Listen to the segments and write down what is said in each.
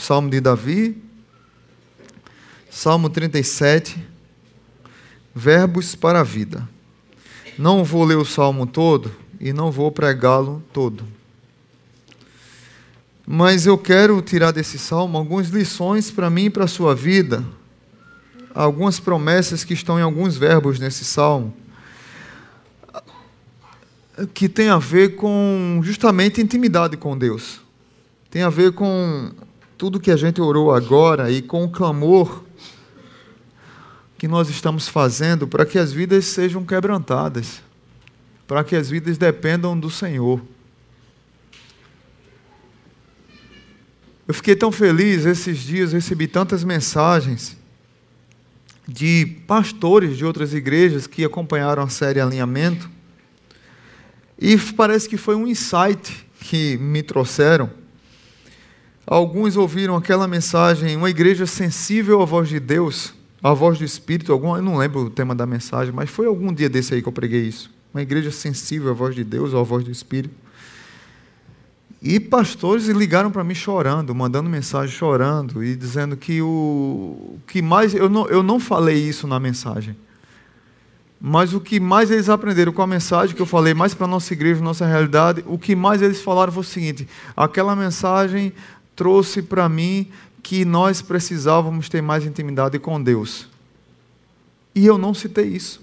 Salmo de Davi, Salmo 37, Verbos para a Vida. Não vou ler o salmo todo e não vou pregá-lo todo. Mas eu quero tirar desse salmo algumas lições para mim e para a sua vida, algumas promessas que estão em alguns verbos nesse salmo, que tem a ver com justamente intimidade com Deus. Tem a ver com tudo que a gente orou agora e com o clamor que nós estamos fazendo para que as vidas sejam quebrantadas, para que as vidas dependam do Senhor. Eu fiquei tão feliz esses dias, recebi tantas mensagens de pastores de outras igrejas que acompanharam a série Alinhamento. E parece que foi um insight que me trouxeram. Alguns ouviram aquela mensagem, uma igreja sensível à voz de Deus, à voz do Espírito, algum, eu não lembro o tema da mensagem, mas foi algum dia desse aí que eu preguei isso. Uma igreja sensível à voz de Deus, à voz do Espírito. E pastores ligaram para mim chorando, mandando mensagem chorando e dizendo que o que mais. Eu não, eu não falei isso na mensagem. Mas o que mais eles aprenderam com a mensagem que eu falei, mais para nossa igreja, nossa realidade, o que mais eles falaram foi o seguinte: aquela mensagem trouxe para mim que nós precisávamos ter mais intimidade com Deus. E eu não citei isso.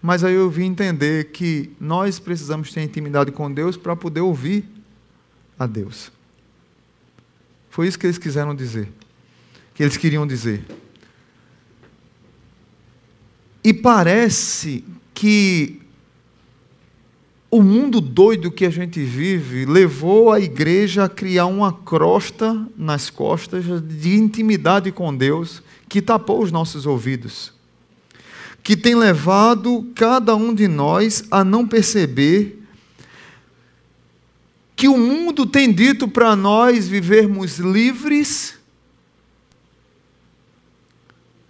Mas aí eu vim entender que nós precisamos ter intimidade com Deus para poder ouvir a Deus. Foi isso que eles quiseram dizer. Que eles queriam dizer. E parece que o mundo doido que a gente vive levou a igreja a criar uma crosta nas costas de intimidade com Deus que tapou os nossos ouvidos que tem levado cada um de nós a não perceber que o mundo tem dito para nós vivermos livres.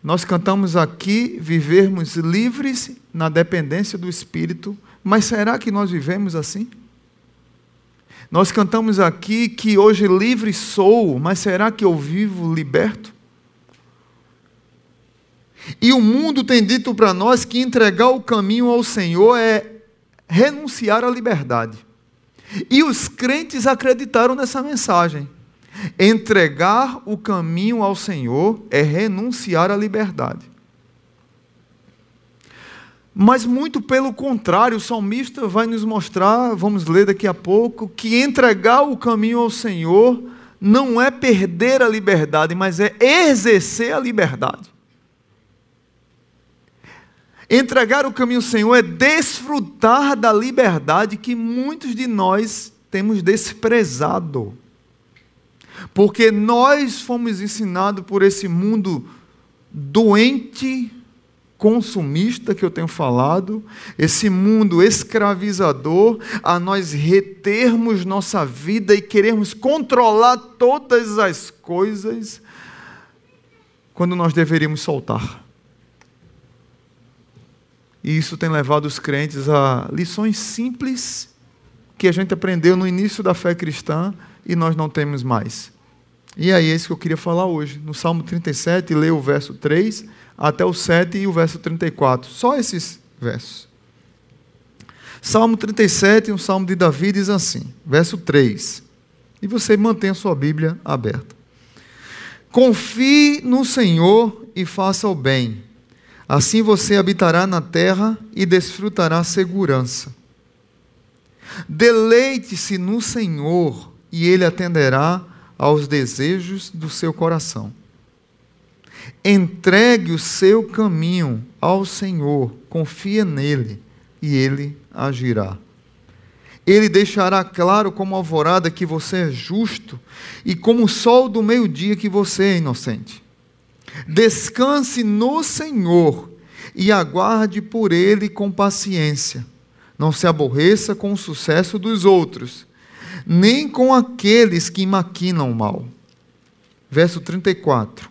Nós cantamos aqui vivermos livres na dependência do Espírito, mas será que nós vivemos assim? Nós cantamos aqui que hoje livre sou, mas será que eu vivo liberto? E o mundo tem dito para nós que entregar o caminho ao Senhor é renunciar à liberdade. E os crentes acreditaram nessa mensagem. Entregar o caminho ao Senhor é renunciar à liberdade. Mas muito pelo contrário, o salmista vai nos mostrar, vamos ler daqui a pouco, que entregar o caminho ao Senhor não é perder a liberdade, mas é exercer a liberdade. Entregar o caminho ao Senhor é desfrutar da liberdade que muitos de nós temos desprezado. Porque nós fomos ensinados por esse mundo doente, consumista que eu tenho falado, esse mundo escravizador, a nós retermos nossa vida e queremos controlar todas as coisas, quando nós deveríamos soltar. E isso tem levado os crentes a lições simples que a gente aprendeu no início da fé cristã e nós não temos mais. E aí é isso que eu queria falar hoje. No Salmo 37, leio o verso 3 até o 7 e o verso 34. Só esses versos. Salmo 37, um salmo de Davi, diz assim, verso 3. E você mantém a sua Bíblia aberta. Confie no Senhor e faça o bem Assim você habitará na terra e desfrutará segurança. Deleite-se no Senhor e Ele atenderá aos desejos do seu coração. Entregue o seu caminho ao Senhor, confia nele e Ele agirá. Ele deixará claro como alvorada que você é justo e como o sol do meio-dia que você é inocente. Descanse no Senhor e aguarde por Ele com paciência. Não se aborreça com o sucesso dos outros, nem com aqueles que maquinam mal. Verso 34.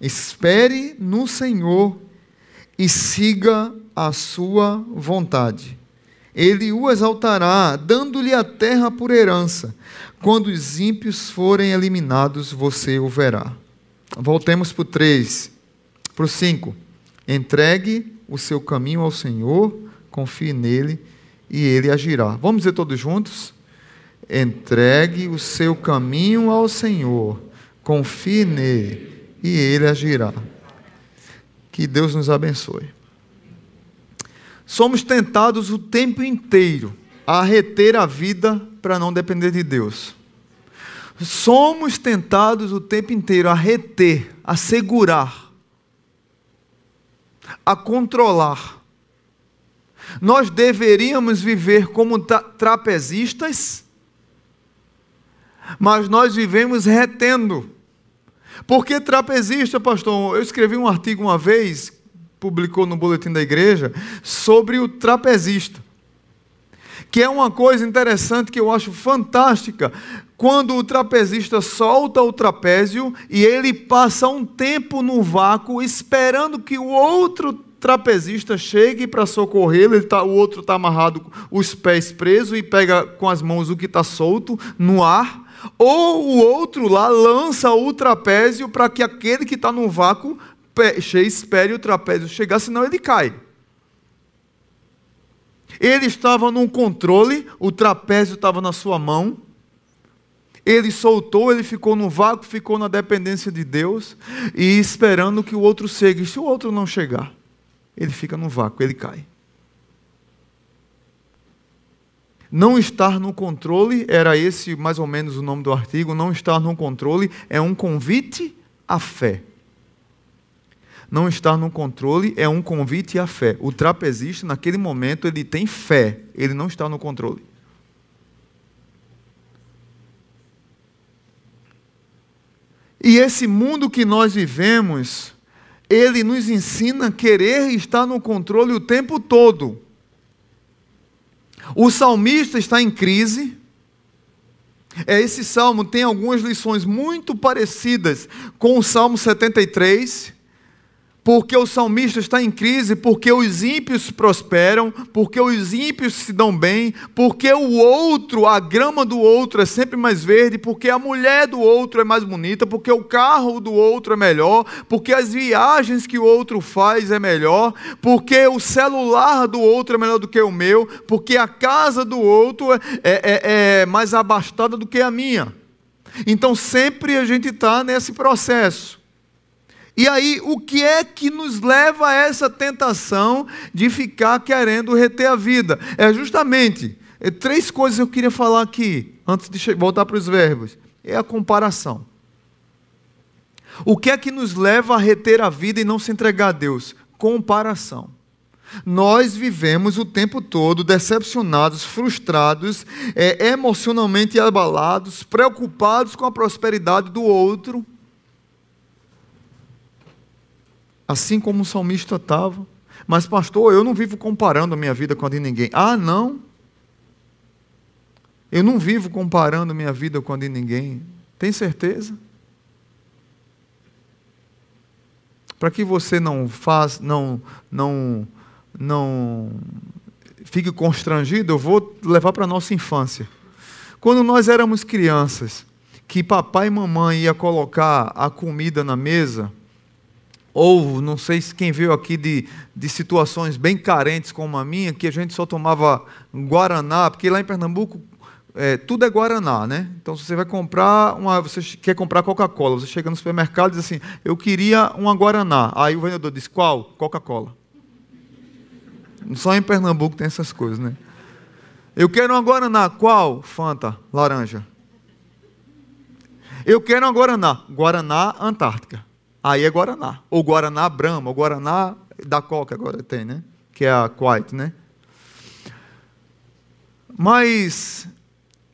Espere no Senhor e siga a sua vontade. ele o exaltará, dando-lhe a terra por herança. Quando os ímpios forem eliminados, você o verá. Voltemos para o 3, para o 5. Entregue o seu caminho ao Senhor, confie nele e ele agirá. Vamos dizer todos juntos? Entregue o seu caminho ao Senhor, confie nele e ele agirá. Que Deus nos abençoe. Somos tentados o tempo inteiro a reter a vida para não depender de Deus. Somos tentados o tempo inteiro a reter, a segurar, a controlar. Nós deveríamos viver como trapezistas, mas nós vivemos retendo. Porque trapezista, pastor? Eu escrevi um artigo uma vez publicou no boletim da igreja sobre o trapezista. Que é uma coisa interessante que eu acho fantástica. Quando o trapezista solta o trapézio e ele passa um tempo no vácuo esperando que o outro trapezista chegue para socorrê-lo, tá, o outro está amarrado, os pés presos e pega com as mãos o que está solto no ar, ou o outro lá lança o trapézio para que aquele que está no vácuo espere o trapézio chegar, senão ele cai. Ele estava num controle, o trapézio estava na sua mão. Ele soltou, ele ficou no vácuo, ficou na dependência de Deus e esperando que o outro chegue. Se o outro não chegar, ele fica no vácuo, ele cai. Não estar no controle, era esse mais ou menos o nome do artigo. Não estar no controle é um convite à fé não estar no controle é um convite à fé. O trapezista, naquele momento, ele tem fé, ele não está no controle. E esse mundo que nós vivemos, ele nos ensina a querer estar no controle o tempo todo. O salmista está em crise. É, esse salmo tem algumas lições muito parecidas com o Salmo 73 porque o salmista está em crise, porque os ímpios prosperam, porque os ímpios se dão bem, porque o outro, a grama do outro é sempre mais verde, porque a mulher do outro é mais bonita, porque o carro do outro é melhor, porque as viagens que o outro faz é melhor, porque o celular do outro é melhor do que o meu, porque a casa do outro é, é, é mais abastada do que a minha. Então sempre a gente está nesse processo. E aí, o que é que nos leva a essa tentação de ficar querendo reter a vida? É justamente é, três coisas eu queria falar aqui, antes de voltar para os verbos. É a comparação. O que é que nos leva a reter a vida e não se entregar a Deus? Comparação. Nós vivemos o tempo todo decepcionados, frustrados, é, emocionalmente abalados, preocupados com a prosperidade do outro assim como o salmista estava. Mas, pastor, eu não vivo comparando a minha vida com a de ninguém. Ah, não. Eu não vivo comparando a minha vida com a de ninguém. Tem certeza? Para que você não faz, não, não, não fique constrangido, eu vou levar para a nossa infância. Quando nós éramos crianças, que papai e mamãe ia colocar a comida na mesa, ou não sei se quem veio aqui de, de situações bem carentes como a minha, que a gente só tomava Guaraná, porque lá em Pernambuco é, tudo é Guaraná, né? Então, se você vai comprar uma, você quer comprar Coca-Cola, você chega no supermercado e diz assim, eu queria uma Guaraná. Aí o vendedor diz, qual? Coca-Cola. Só em Pernambuco tem essas coisas, né? Eu quero uma Guaraná, qual? Fanta, laranja. Eu quero uma Guaraná, Guaraná Antártica. Aí é Guaraná. Ou Guaraná Brahma, ou Guaraná da Coca agora tem, né? Que é a Quite, né? Mas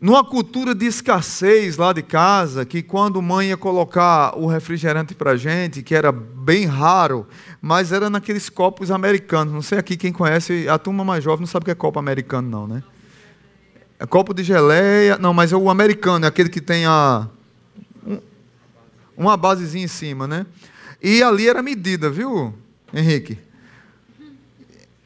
numa cultura de escassez lá de casa, que quando mãe ia colocar o refrigerante para gente, que era bem raro, mas era naqueles copos americanos. Não sei aqui quem conhece, a turma mais jovem não sabe o que é copo americano, não, né? É copo de geleia, não, mas é o americano, é aquele que tem a uma basezinha em cima, né? E ali era medida, viu, Henrique?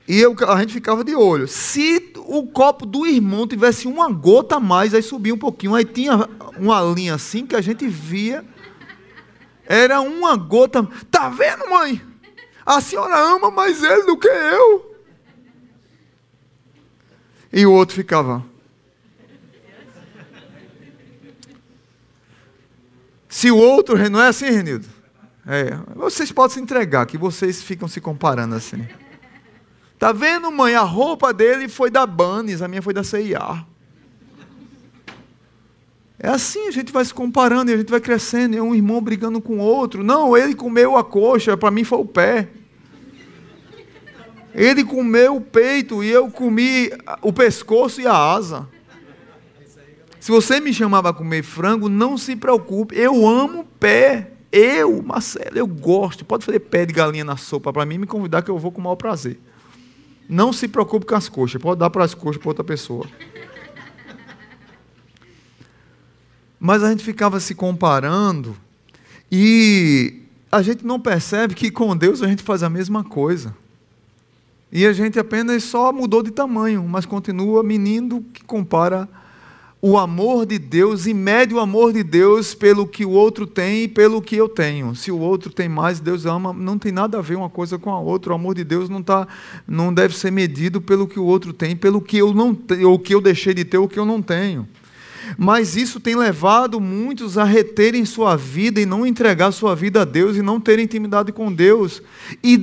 E eu, a gente ficava de olho. Se o copo do irmão tivesse uma gota a mais, aí subia um pouquinho, aí tinha uma linha assim que a gente via. Era uma gota. Tá vendo, mãe? A senhora ama mais ele do que eu. E o outro ficava. Se o outro, não é assim, Renildo? É, vocês podem se entregar, que vocês ficam se comparando assim. Tá vendo, mãe? A roupa dele foi da Banes, a minha foi da CIA. É assim, a gente vai se comparando e a gente vai crescendo, é um irmão brigando com o outro. Não, ele comeu a coxa, para mim foi o pé. Ele comeu o peito e eu comi o pescoço e a asa. Se você me chamava a comer frango, não se preocupe, eu amo pé. Eu, Marcelo, eu gosto. Pode fazer pé de galinha na sopa para mim me convidar que eu vou com o maior prazer. Não se preocupe com as coxas, pode dar para as coxas para outra pessoa. Mas a gente ficava se comparando e a gente não percebe que com Deus a gente faz a mesma coisa. E a gente apenas só mudou de tamanho, mas continua menino que compara o amor de Deus e mede o amor de Deus pelo que o outro tem e pelo que eu tenho. Se o outro tem mais, Deus ama, não tem nada a ver uma coisa com a outra. O amor de Deus não tá, não deve ser medido pelo que o outro tem, pelo que eu não tenho, ou que eu deixei de ter, ou que eu não tenho. Mas isso tem levado muitos a reterem sua vida e não entregar sua vida a Deus e não terem intimidade com Deus e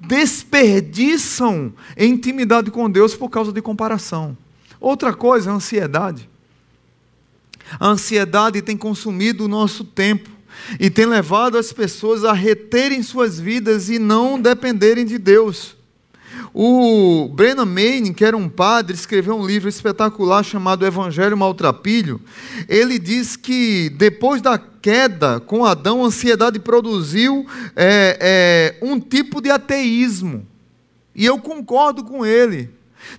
desperdiçam intimidade com Deus por causa de comparação. Outra coisa, a ansiedade. A ansiedade tem consumido o nosso tempo e tem levado as pessoas a reterem suas vidas e não dependerem de Deus. O Brennan Manning, que era um padre, escreveu um livro espetacular chamado Evangelho Maltrapilho. Ele diz que depois da queda com Adão, a ansiedade produziu é, é, um tipo de ateísmo. E eu concordo com ele.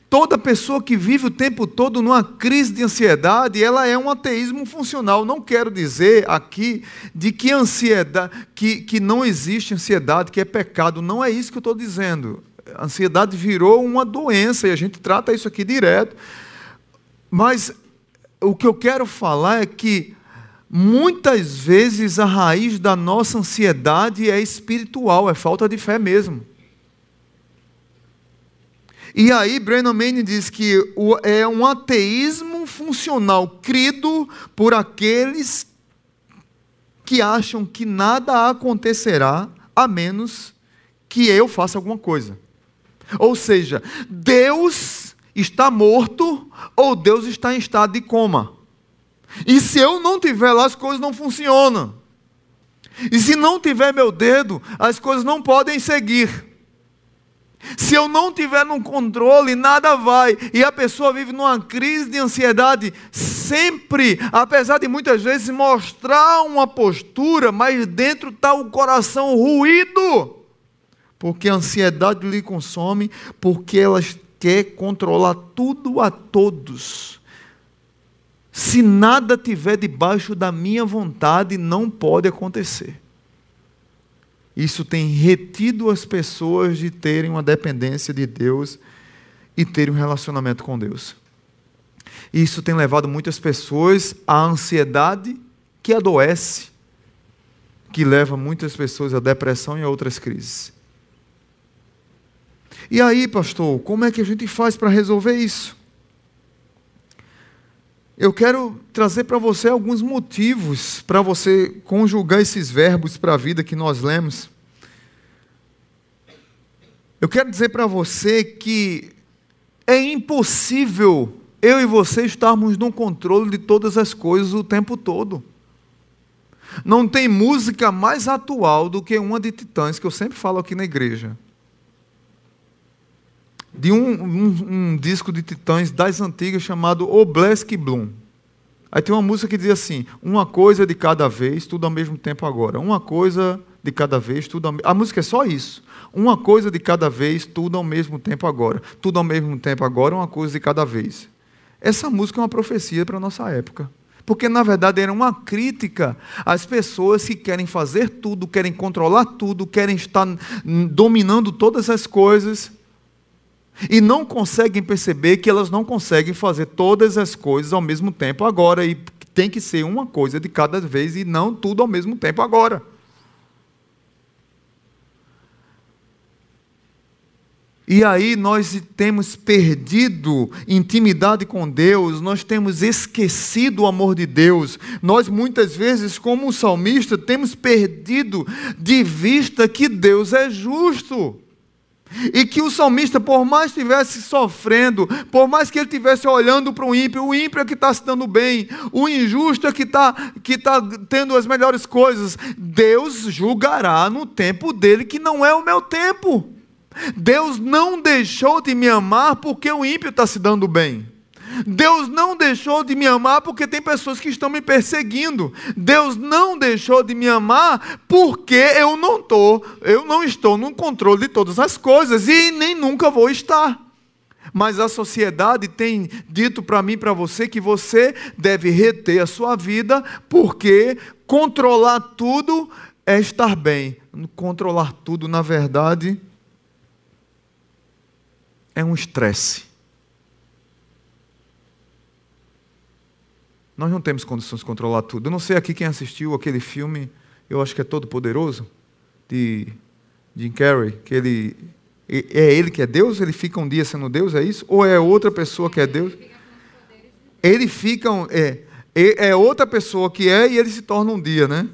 Toda pessoa que vive o tempo todo numa crise de ansiedade, ela é um ateísmo funcional. Não quero dizer aqui de que ansiedade, que, que não existe ansiedade, que é pecado. Não é isso que eu estou dizendo. A ansiedade virou uma doença e a gente trata isso aqui direto. Mas o que eu quero falar é que muitas vezes a raiz da nossa ansiedade é espiritual, é falta de fé mesmo. E aí, Brennan Manning diz que é um ateísmo funcional crido por aqueles que acham que nada acontecerá a menos que eu faça alguma coisa. Ou seja, Deus está morto ou Deus está em estado de coma. E se eu não tiver lá, as coisas não funcionam. E se não tiver meu dedo, as coisas não podem seguir. Se eu não tiver no controle, nada vai. E a pessoa vive numa crise de ansiedade sempre, apesar de muitas vezes mostrar uma postura, mas dentro está o coração ruído. Porque a ansiedade lhe consome, porque ela quer controlar tudo a todos. Se nada tiver debaixo da minha vontade, não pode acontecer. Isso tem retido as pessoas de terem uma dependência de Deus e terem um relacionamento com Deus. Isso tem levado muitas pessoas à ansiedade que adoece, que leva muitas pessoas à depressão e a outras crises. E aí, pastor, como é que a gente faz para resolver isso? Eu quero trazer para você alguns motivos para você conjugar esses verbos para a vida que nós lemos. Eu quero dizer para você que é impossível eu e você estarmos no controle de todas as coisas o tempo todo. Não tem música mais atual do que uma de Titãs, que eu sempre falo aqui na igreja de um, um, um, disco de Titãs das antigas chamado Oblesk Bloom. Aí tem uma música que diz assim: uma coisa de cada vez, tudo ao mesmo tempo agora. Uma coisa de cada vez, tudo ao... A música é só isso. Uma coisa de cada vez, tudo ao mesmo tempo agora. Tudo ao mesmo tempo agora, uma coisa de cada vez. Essa música é uma profecia para a nossa época. Porque, na verdade, era uma crítica às pessoas que querem fazer tudo, querem controlar tudo, querem estar dominando todas as coisas e não conseguem perceber que elas não conseguem fazer todas as coisas ao mesmo tempo agora e tem que ser uma coisa de cada vez e não tudo ao mesmo tempo agora. E aí nós temos perdido intimidade com Deus, nós temos esquecido o amor de Deus. Nós muitas vezes, como o salmista, temos perdido de vista que Deus é justo. E que o salmista, por mais estivesse sofrendo, por mais que ele estivesse olhando para o ímpio, o ímpio é que está se dando bem, o injusto é que está que tá tendo as melhores coisas, Deus julgará no tempo dele, que não é o meu tempo. Deus não deixou de me amar porque o ímpio está se dando bem. Deus não deixou de me amar porque tem pessoas que estão me perseguindo. Deus não deixou de me amar porque eu não tô, eu não estou no controle de todas as coisas e nem nunca vou estar. Mas a sociedade tem dito para mim para você que você deve reter a sua vida porque controlar tudo é estar bem. Controlar tudo, na verdade, é um estresse. Nós não temos condições de controlar tudo. Eu não sei aqui quem assistiu aquele filme, eu acho que é Todo Poderoso, de Jim Carrey, que ele é ele que é Deus, ele fica um dia sendo Deus, é isso? Ou é outra pessoa que é Deus? Ele fica é, é outra pessoa que é e ele se torna um dia, né?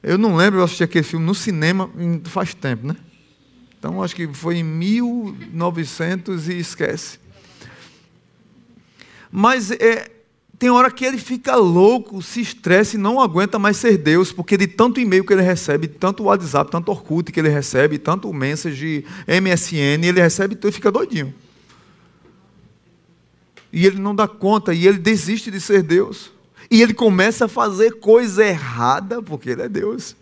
Eu não lembro, eu assisti aquele filme no cinema faz tempo, né? Então acho que foi em 1900 e esquece. Mas é, tem hora que ele fica louco, se estressa e não aguenta mais ser Deus, porque de tanto e-mail que ele recebe, tanto WhatsApp, tanto Orkut que ele recebe, tanto message MSN, ele recebe tudo e fica doidinho. E ele não dá conta, e ele desiste de ser Deus. E ele começa a fazer coisa errada, porque ele é Deus.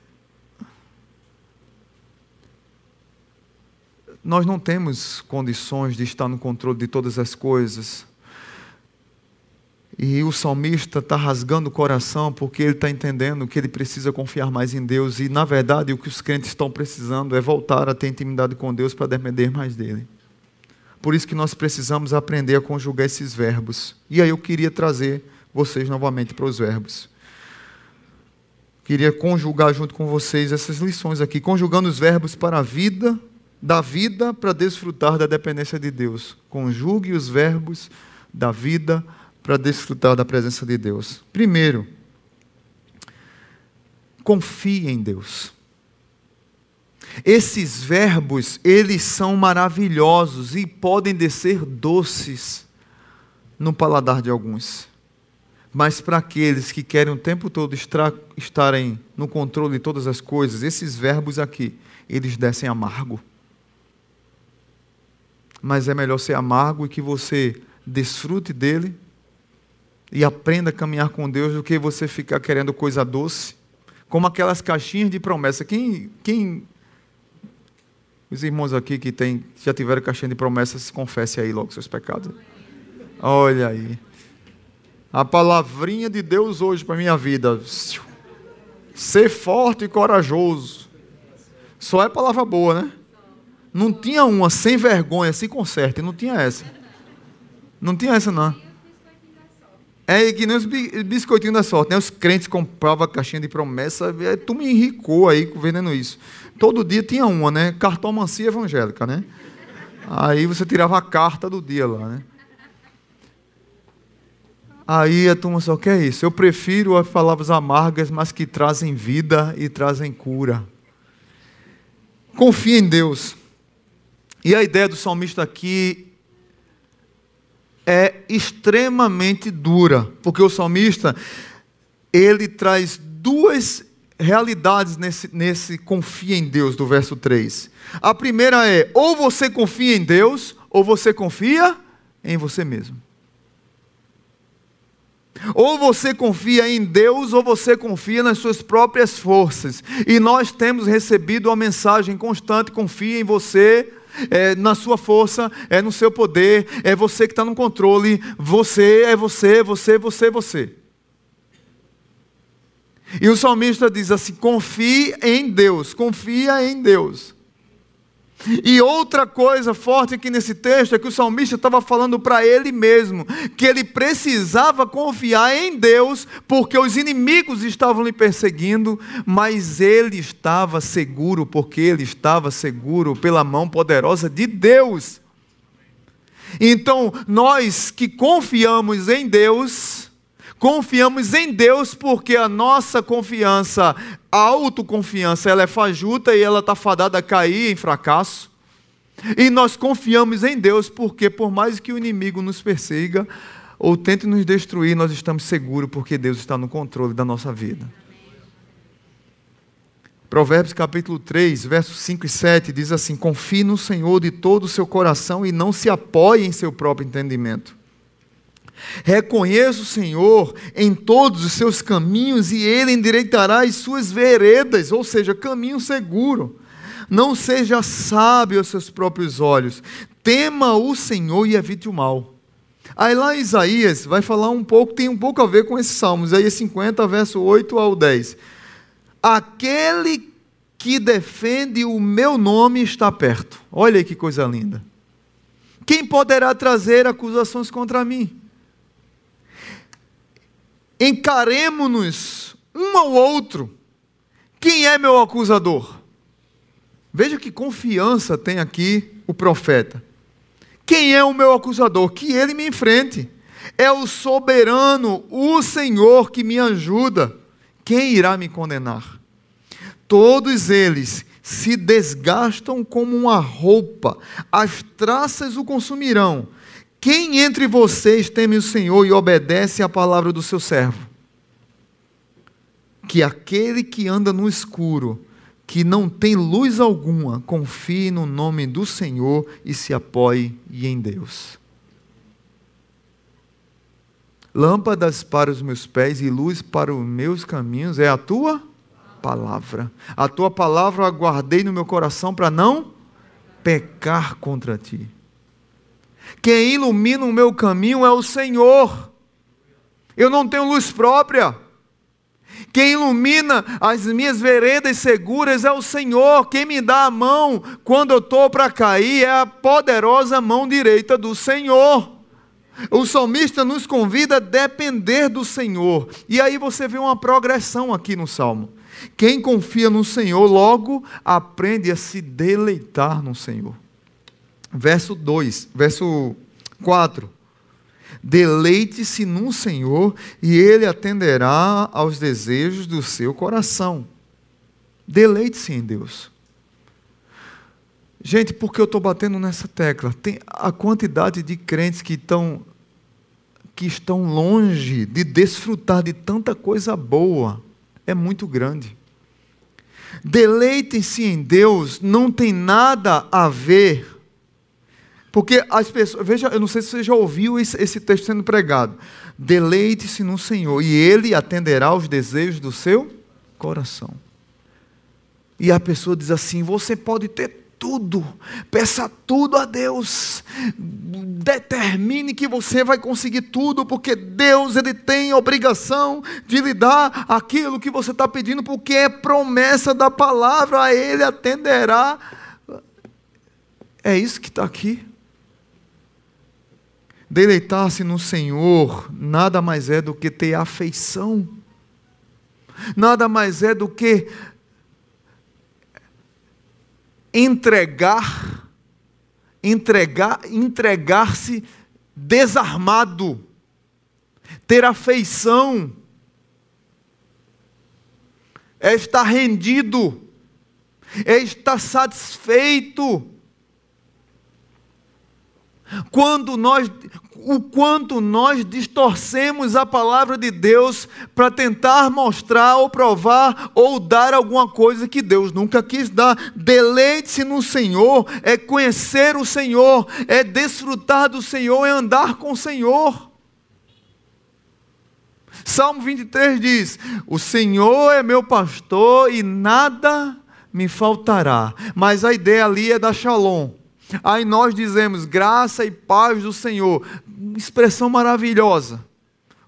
Nós não temos condições de estar no controle de todas as coisas. E o salmista está rasgando o coração porque ele está entendendo que ele precisa confiar mais em Deus. E, na verdade, o que os crentes estão precisando é voltar a ter intimidade com Deus para depender mais dele. Por isso que nós precisamos aprender a conjugar esses verbos. E aí eu queria trazer vocês novamente para os verbos. Queria conjugar junto com vocês essas lições aqui, conjugando os verbos para a vida, da vida para desfrutar da dependência de Deus. Conjugue os verbos da vida para para desfrutar da presença de Deus? Primeiro, confie em Deus. Esses verbos, eles são maravilhosos e podem descer doces no paladar de alguns. Mas para aqueles que querem o tempo todo estarem no controle de todas as coisas, esses verbos aqui, eles descem amargo. Mas é melhor ser amargo e que você desfrute dele e aprenda a caminhar com Deus do que você ficar querendo coisa doce, como aquelas caixinhas de promessa. Quem, quem os irmãos aqui que tem, já tiveram caixinha de promessas, se confesse aí logo seus pecados. Olha aí. A palavrinha de Deus hoje para minha vida. Ser forte e corajoso. Só é palavra boa, né? Não tinha uma sem vergonha, se conserte. Não tinha essa. Não tinha essa, não. É que nem os biscoitinhos da sorte, né? Os crentes compravam a caixinha de promessa, é, tu me enricou aí vendendo isso. Todo dia tinha uma, né? Cartomancia evangélica, né? Aí você tirava a carta do dia lá, né? Aí a turma só quer isso. Eu prefiro as palavras amargas, mas que trazem vida e trazem cura. Confie em Deus. E a ideia do salmista aqui é extremamente dura, porque o salmista ele traz duas realidades nesse, nesse confia em Deus do verso 3. A primeira é: ou você confia em Deus, ou você confia em você mesmo. Ou você confia em Deus, ou você confia nas suas próprias forças. E nós temos recebido uma mensagem constante: confia em você, é na sua força, é no seu poder, é você que está no controle, você é você, você, você, você. E o salmista diz assim: confie em Deus, confia em Deus. E outra coisa forte aqui nesse texto é que o salmista estava falando para ele mesmo que ele precisava confiar em Deus, porque os inimigos estavam lhe perseguindo, mas ele estava seguro, porque ele estava seguro pela mão poderosa de Deus. Então, nós que confiamos em Deus, confiamos em Deus porque a nossa confiança, a autoconfiança, ela é fajuta e ela está fadada a cair em fracasso. E nós confiamos em Deus porque, por mais que o inimigo nos persiga ou tente nos destruir, nós estamos seguros porque Deus está no controle da nossa vida. Provérbios capítulo 3, versos 5 e 7 diz assim: Confie no Senhor de todo o seu coração e não se apoie em seu próprio entendimento. Reconheça o Senhor em todos os seus caminhos e ele endireitará as suas veredas, ou seja, caminho seguro. Não seja sábio aos seus próprios olhos. Tema o Senhor e evite o mal. Aí lá Isaías vai falar um pouco, tem um pouco a ver com esse salmo, Isaías 50, verso 8 ao 10. Aquele que defende o meu nome está perto. Olha que coisa linda. Quem poderá trazer acusações contra mim? Encaremos-nos um ao outro. Quem é meu acusador? Veja que confiança tem aqui o profeta. Quem é o meu acusador? Que ele me enfrente. É o soberano, o Senhor que me ajuda. Quem irá me condenar? Todos eles se desgastam como uma roupa, as traças o consumirão. Quem entre vocês teme o Senhor e obedece à palavra do seu servo? Que aquele que anda no escuro, que não tem luz alguma, confie no nome do Senhor e se apoie em Deus. Lâmpadas para os meus pés e luz para os meus caminhos é a tua palavra. A tua palavra eu aguardei no meu coração para não pecar contra ti. Quem ilumina o meu caminho é o Senhor. Eu não tenho luz própria. Quem ilumina as minhas veredas seguras é o Senhor. Quem me dá a mão quando eu estou para cair é a poderosa mão direita do Senhor. O salmista nos convida a depender do Senhor. E aí você vê uma progressão aqui no salmo. Quem confia no Senhor logo aprende a se deleitar no Senhor. Verso 2, verso 4. Deleite-se no Senhor e Ele atenderá aos desejos do seu coração. Deleite-se em Deus. Gente, por que eu estou batendo nessa tecla? Tem a quantidade de crentes que estão, que estão longe de desfrutar de tanta coisa boa é muito grande. Deleitem-se em Deus não tem nada a ver porque as pessoas, veja, eu não sei se você já ouviu esse, texto sendo pregado. Deleite-se no Senhor e Ele atenderá aos desejos do seu coração. E a pessoa diz assim: você pode ter tudo, peça tudo a Deus, determine que você vai conseguir tudo, porque Deus ele tem obrigação de lhe dar aquilo que você está pedindo, porque é promessa da palavra, a Ele atenderá. É isso que está aqui. Deleitar-se no Senhor nada mais é do que ter afeição, nada mais é do que entregar, entregar, entregar-se desarmado, ter afeição, é estar rendido, é estar satisfeito quando nós, o quanto nós distorcemos a palavra de Deus para tentar mostrar ou provar ou dar alguma coisa que Deus nunca quis dar. Deleite-se no Senhor, é conhecer o Senhor, é desfrutar do Senhor, é andar com o Senhor. Salmo 23 diz: O Senhor é meu pastor e nada me faltará. Mas a ideia ali é da Shalom Aí nós dizemos graça e paz do Senhor. Expressão maravilhosa.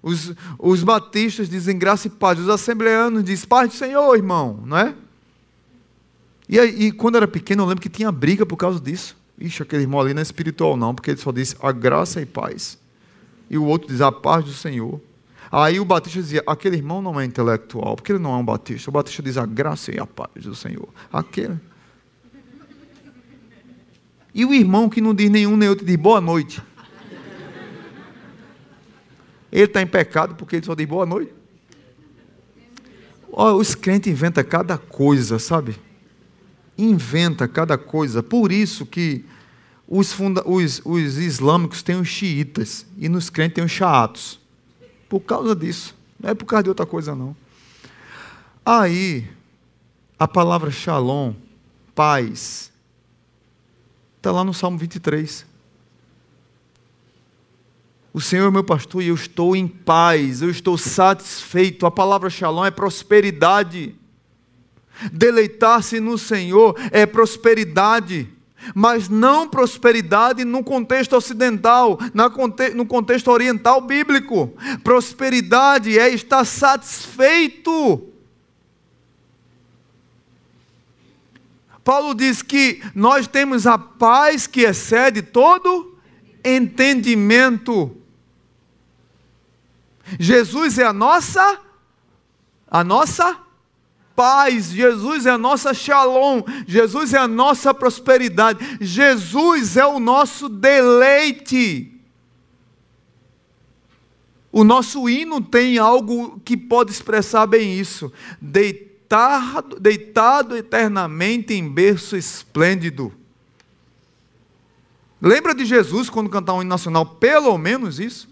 Os, os batistas dizem graça e paz. Os assembleanos dizem paz do Senhor, irmão, não é? E, aí, e quando era pequeno, eu lembro que tinha briga por causa disso. Ixi, aquele irmão ali não é espiritual, não, porque ele só disse a graça e paz. E o outro diz a paz do Senhor. Aí o Batista dizia: aquele irmão não é intelectual, porque ele não é um Batista. O Batista diz a graça e a paz do Senhor. Aquele. E o irmão que não diz nenhum nem outro diz boa noite. Ele está em pecado porque ele só diz boa noite. Oh, os crentes inventam cada coisa, sabe? Inventa cada coisa. Por isso que os, funda os, os islâmicos têm os xiitas e nos crentes tem os xaatos. Por causa disso. Não é por causa de outra coisa, não. Aí, a palavra shalom, paz, está lá no Salmo 23. O Senhor é meu pastor e eu estou em paz, eu estou satisfeito. A palavra shalom é prosperidade. Deleitar-se no Senhor é prosperidade, mas não prosperidade no contexto ocidental, no contexto oriental bíblico. Prosperidade é estar satisfeito. Paulo diz que nós temos a paz que excede todo entendimento. Jesus é a nossa a nossa paz, Jesus é a nossa shalom, Jesus é a nossa prosperidade, Jesus é o nosso deleite. O nosso hino tem algo que pode expressar bem isso. Deitado, deitado eternamente em berço esplêndido. Lembra de Jesus quando cantar um hino nacional? Pelo menos isso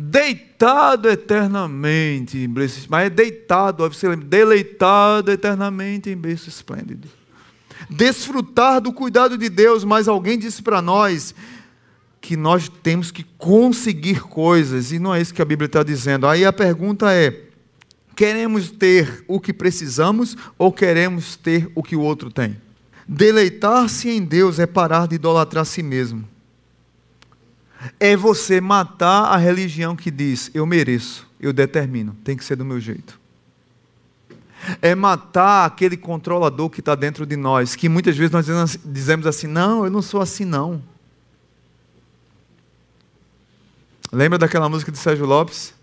deitado eternamente em berço mas é deitado, você lembra, deleitado eternamente em berço esplêndido. Desfrutar do cuidado de Deus, mas alguém disse para nós que nós temos que conseguir coisas, e não é isso que a Bíblia está dizendo. Aí a pergunta é: queremos ter o que precisamos ou queremos ter o que o outro tem? Deleitar-se em Deus é parar de idolatrar a si mesmo é você matar a religião que diz: eu mereço, eu determino, tem que ser do meu jeito. É matar aquele controlador que está dentro de nós, que muitas vezes nós dizemos assim: não, eu não sou assim, não. Lembra daquela música de Sérgio Lopes?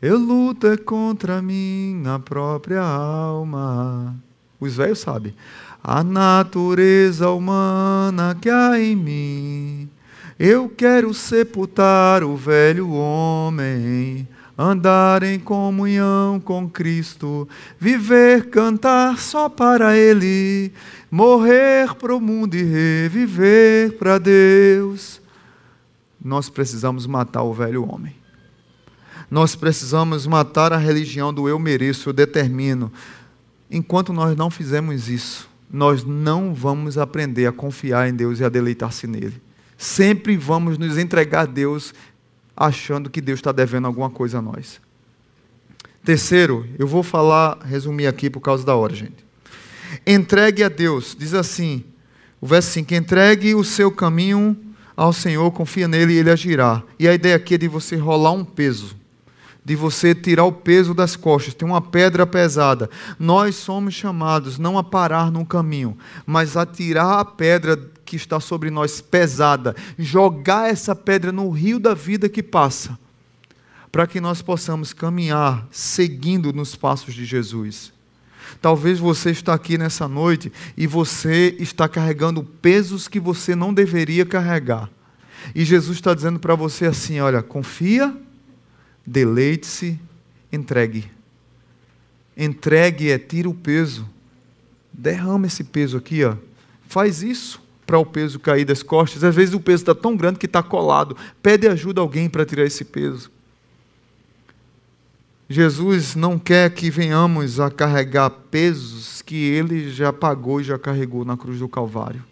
Eu luto é contra minha própria alma. Os velhos sabem. A natureza humana que há em mim eu quero sepultar o velho homem, andar em comunhão com Cristo, viver, cantar só para Ele, morrer para o mundo e reviver para Deus. Nós precisamos matar o velho homem. Nós precisamos matar a religião do eu mereço, eu determino. Enquanto nós não fizermos isso, nós não vamos aprender a confiar em Deus e a deleitar-se nele sempre vamos nos entregar a Deus achando que Deus está devendo alguma coisa a nós. Terceiro, eu vou falar, resumir aqui por causa da hora, gente. Entregue a Deus, diz assim, o verso 5: entregue o seu caminho ao Senhor, confia nele e ele agirá. E a ideia aqui é de você rolar um peso, de você tirar o peso das costas, tem uma pedra pesada. Nós somos chamados não a parar no caminho, mas a tirar a pedra que está sobre nós pesada, jogar essa pedra no rio da vida que passa, para que nós possamos caminhar seguindo nos passos de Jesus. Talvez você está aqui nessa noite e você está carregando pesos que você não deveria carregar. E Jesus está dizendo para você assim: olha, confia, deleite-se, entregue. Entregue é tira o peso. Derrama esse peso aqui, ó. Faz isso para o peso cair das costas. Às vezes o peso está tão grande que está colado. Pede ajuda a alguém para tirar esse peso. Jesus não quer que venhamos a carregar pesos que ele já pagou e já carregou na cruz do Calvário.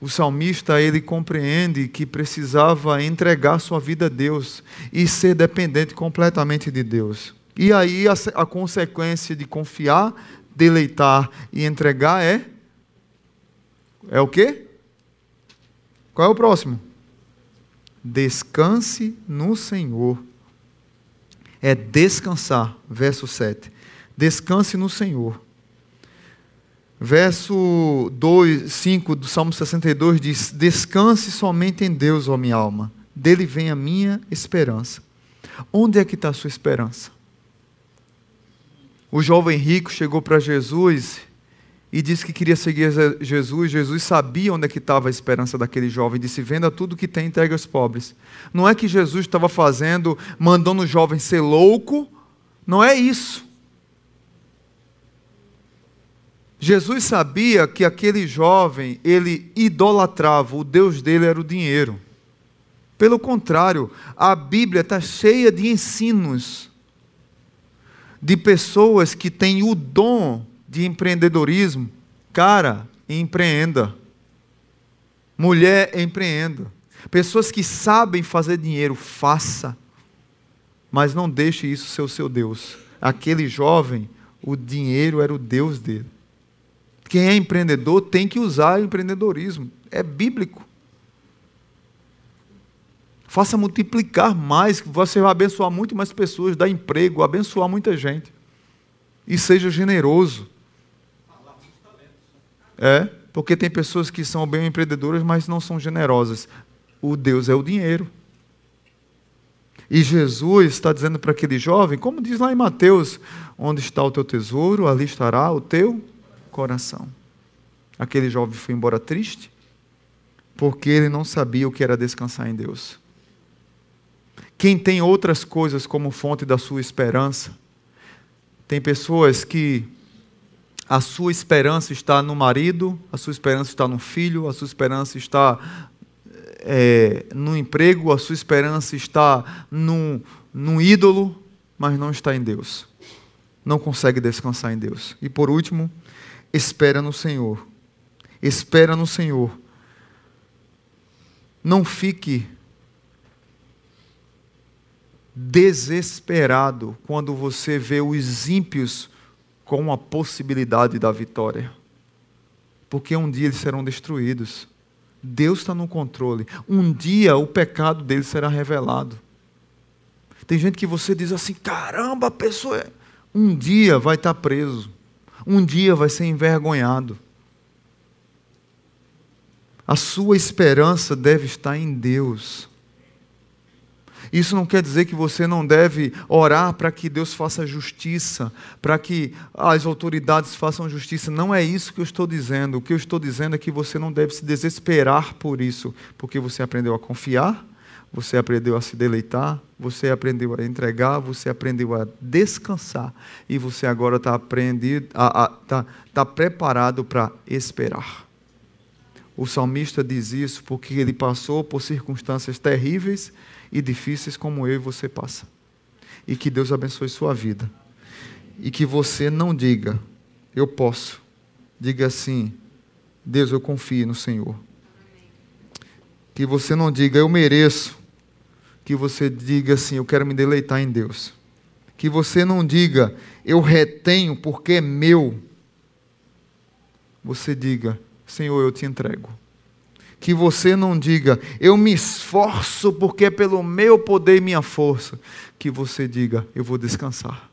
O salmista, ele compreende que precisava entregar sua vida a Deus e ser dependente completamente de Deus. E aí a, a consequência de confiar, deleitar e entregar é é o quê? Qual é o próximo? Descanse no Senhor. É descansar, verso 7. Descanse no Senhor. Verso 2, 5 do Salmo 62 diz: Descanse somente em Deus, ó minha alma, dele vem a minha esperança. Onde é que está a sua esperança? O jovem rico chegou para Jesus e disse que queria seguir Jesus. Jesus sabia onde é que estava a esperança daquele jovem. Disse: Venda tudo que tem, entregue aos pobres. Não é que Jesus estava fazendo, mandando o jovem ser louco. Não é isso. Jesus sabia que aquele jovem, ele idolatrava, o Deus dele era o dinheiro. Pelo contrário, a Bíblia está cheia de ensinos de pessoas que têm o dom de empreendedorismo. Cara, empreenda. Mulher, empreenda. Pessoas que sabem fazer dinheiro, faça. Mas não deixe isso ser o seu Deus. Aquele jovem, o dinheiro era o Deus dele. Quem é empreendedor tem que usar o empreendedorismo. É bíblico. Faça multiplicar mais, você vai abençoar muito mais pessoas, dar emprego, abençoar muita gente. E seja generoso. É, porque tem pessoas que são bem empreendedoras, mas não são generosas. O Deus é o dinheiro. E Jesus está dizendo para aquele jovem, como diz lá em Mateus: onde está o teu tesouro, ali estará o teu coração. Aquele jovem foi embora triste, porque ele não sabia o que era descansar em Deus. Quem tem outras coisas como fonte da sua esperança, tem pessoas que a sua esperança está no marido, a sua esperança está no filho, a sua esperança está é, no emprego, a sua esperança está num, num ídolo, mas não está em Deus. Não consegue descansar em Deus. E por último, espera no Senhor. Espera no Senhor. Não fique desesperado quando você vê os ímpios com a possibilidade da vitória. Porque um dia eles serão destruídos. Deus está no controle. Um dia o pecado deles será revelado. Tem gente que você diz assim: caramba, a pessoa. É... Um dia vai estar preso um dia vai ser envergonhado. A sua esperança deve estar em Deus. Isso não quer dizer que você não deve orar para que Deus faça justiça, para que as autoridades façam justiça. Não é isso que eu estou dizendo. O que eu estou dizendo é que você não deve se desesperar por isso, porque você aprendeu a confiar, você aprendeu a se deleitar, você aprendeu a entregar, você aprendeu a descansar e você agora está tá, tá preparado para esperar. O salmista diz isso porque ele passou por circunstâncias terríveis e difíceis como eu e você passa. E que Deus abençoe sua vida. E que você não diga, eu posso. Diga assim, Deus, eu confio no Senhor. Que você não diga, eu mereço que você diga assim: Eu quero me deleitar em Deus. Que você não diga: Eu retenho porque é meu. Você diga: Senhor, eu te entrego. Que você não diga: Eu me esforço porque é pelo meu poder e minha força. Que você diga: Eu vou descansar.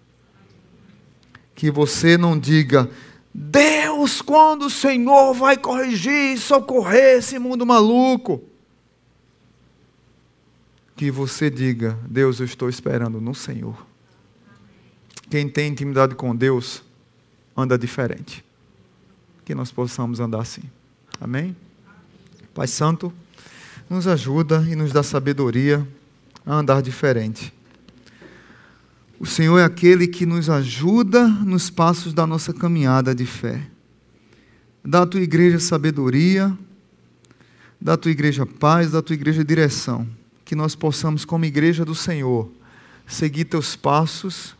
Que você não diga: Deus, quando o Senhor vai corrigir e socorrer esse mundo maluco que você diga: Deus, eu estou esperando no Senhor. Quem tem intimidade com Deus anda diferente. Que nós possamos andar assim. Amém? Pai Santo, nos ajuda e nos dá sabedoria a andar diferente. O Senhor é aquele que nos ajuda nos passos da nossa caminhada de fé. Dá à tua igreja sabedoria, dá à tua igreja paz, dá à tua igreja direção que nós possamos, como igreja do Senhor, seguir teus passos,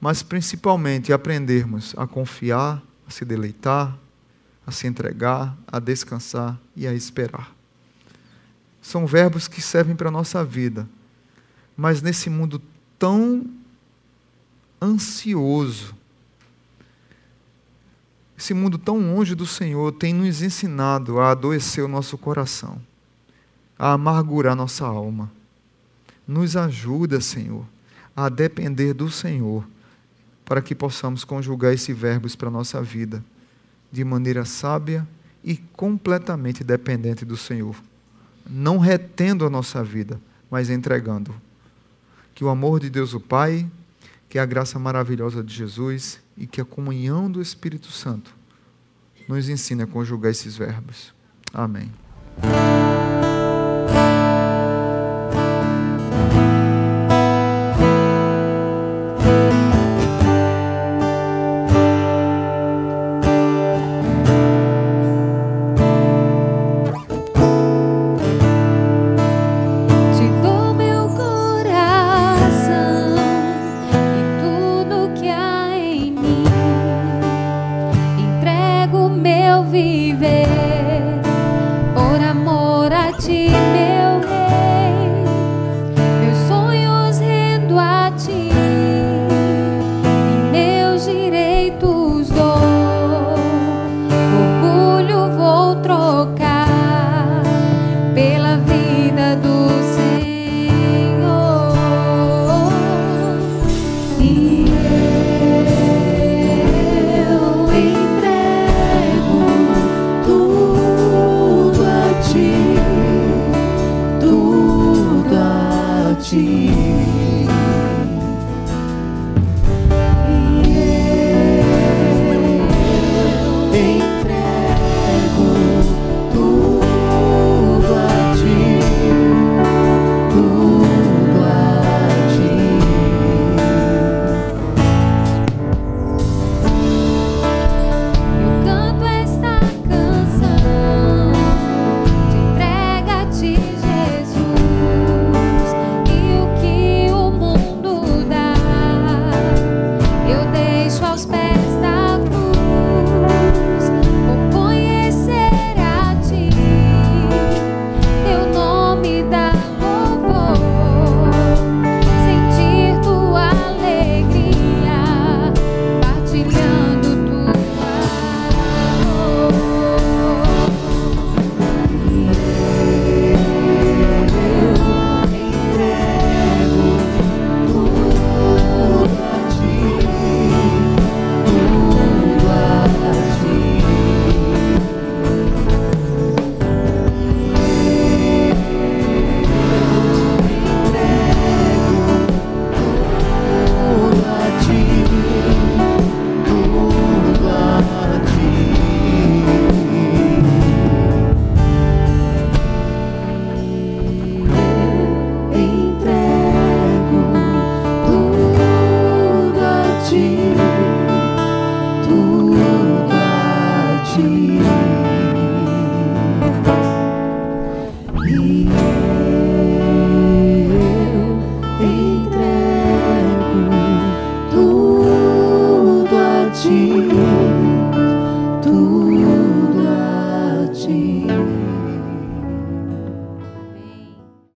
mas principalmente aprendermos a confiar, a se deleitar, a se entregar, a descansar e a esperar. São verbos que servem para a nossa vida, mas nesse mundo tão ansioso, esse mundo tão longe do Senhor tem nos ensinado a adoecer o nosso coração a amargurar nossa alma. Nos ajuda, Senhor, a depender do Senhor, para que possamos conjugar esses verbos para a nossa vida. de maneira sábia e completamente dependente do Senhor, não retendo a nossa vida, mas entregando. Que o amor de Deus o Pai, que a graça maravilhosa de Jesus e que a comunhão do Espírito Santo nos ensine a conjugar esses verbos. Amém.